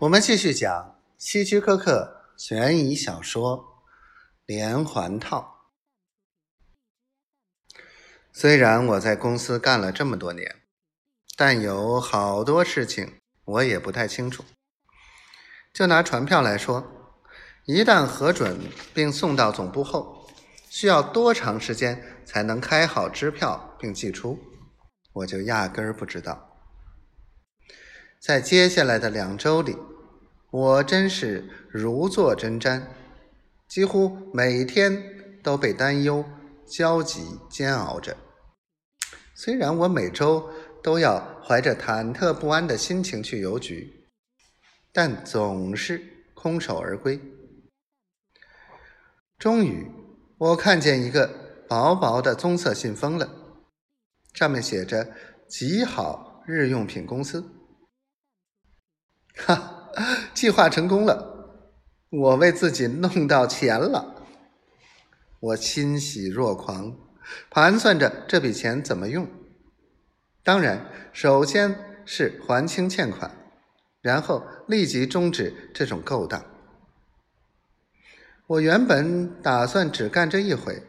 我们继续讲希区柯克悬疑小说《连环套》。虽然我在公司干了这么多年，但有好多事情我也不太清楚。就拿传票来说，一旦核准并送到总部后，需要多长时间才能开好支票并寄出，我就压根儿不知道。在接下来的两周里，我真是如坐针毡，几乎每天都被担忧、焦急煎熬着。虽然我每周都要怀着忐忑不安的心情去邮局，但总是空手而归。终于，我看见一个薄薄的棕色信封了，上面写着“极好日用品公司”。哈，计划成功了，我为自己弄到钱了，我欣喜若狂，盘算着这笔钱怎么用。当然，首先是还清欠款，然后立即终止这种勾当。我原本打算只干这一回，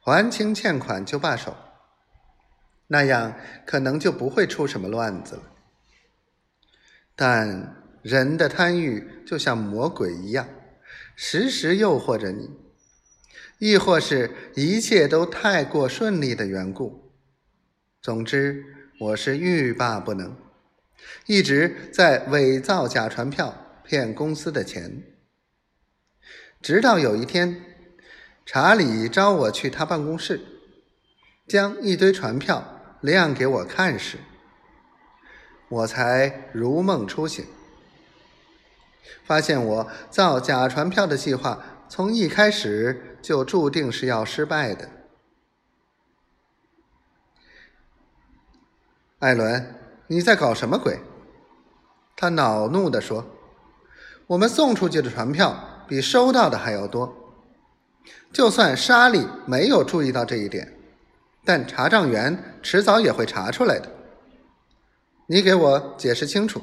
还清欠款就罢手，那样可能就不会出什么乱子了。但……人的贪欲就像魔鬼一样，时时诱惑着你，亦或是一切都太过顺利的缘故。总之，我是欲罢不能，一直在伪造假传票骗公司的钱。直到有一天，查理招我去他办公室，将一堆传票亮给我看时，我才如梦初醒。发现我造假传票的计划从一开始就注定是要失败的。艾伦，你在搞什么鬼？他恼怒地说：“我们送出去的传票比收到的还要多。就算莎莉没有注意到这一点，但查账员迟早也会查出来的。你给我解释清楚。”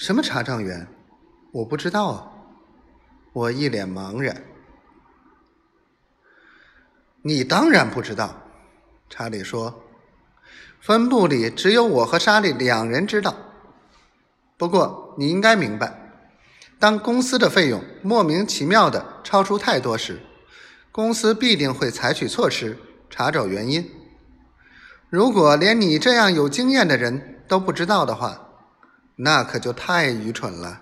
什么查账员？我不知道啊！我一脸茫然。你当然不知道，查理说。分部里只有我和莎莉两人知道。不过你应该明白，当公司的费用莫名其妙的超出太多时，公司必定会采取措施查找原因。如果连你这样有经验的人都不知道的话，那可就太愚蠢了。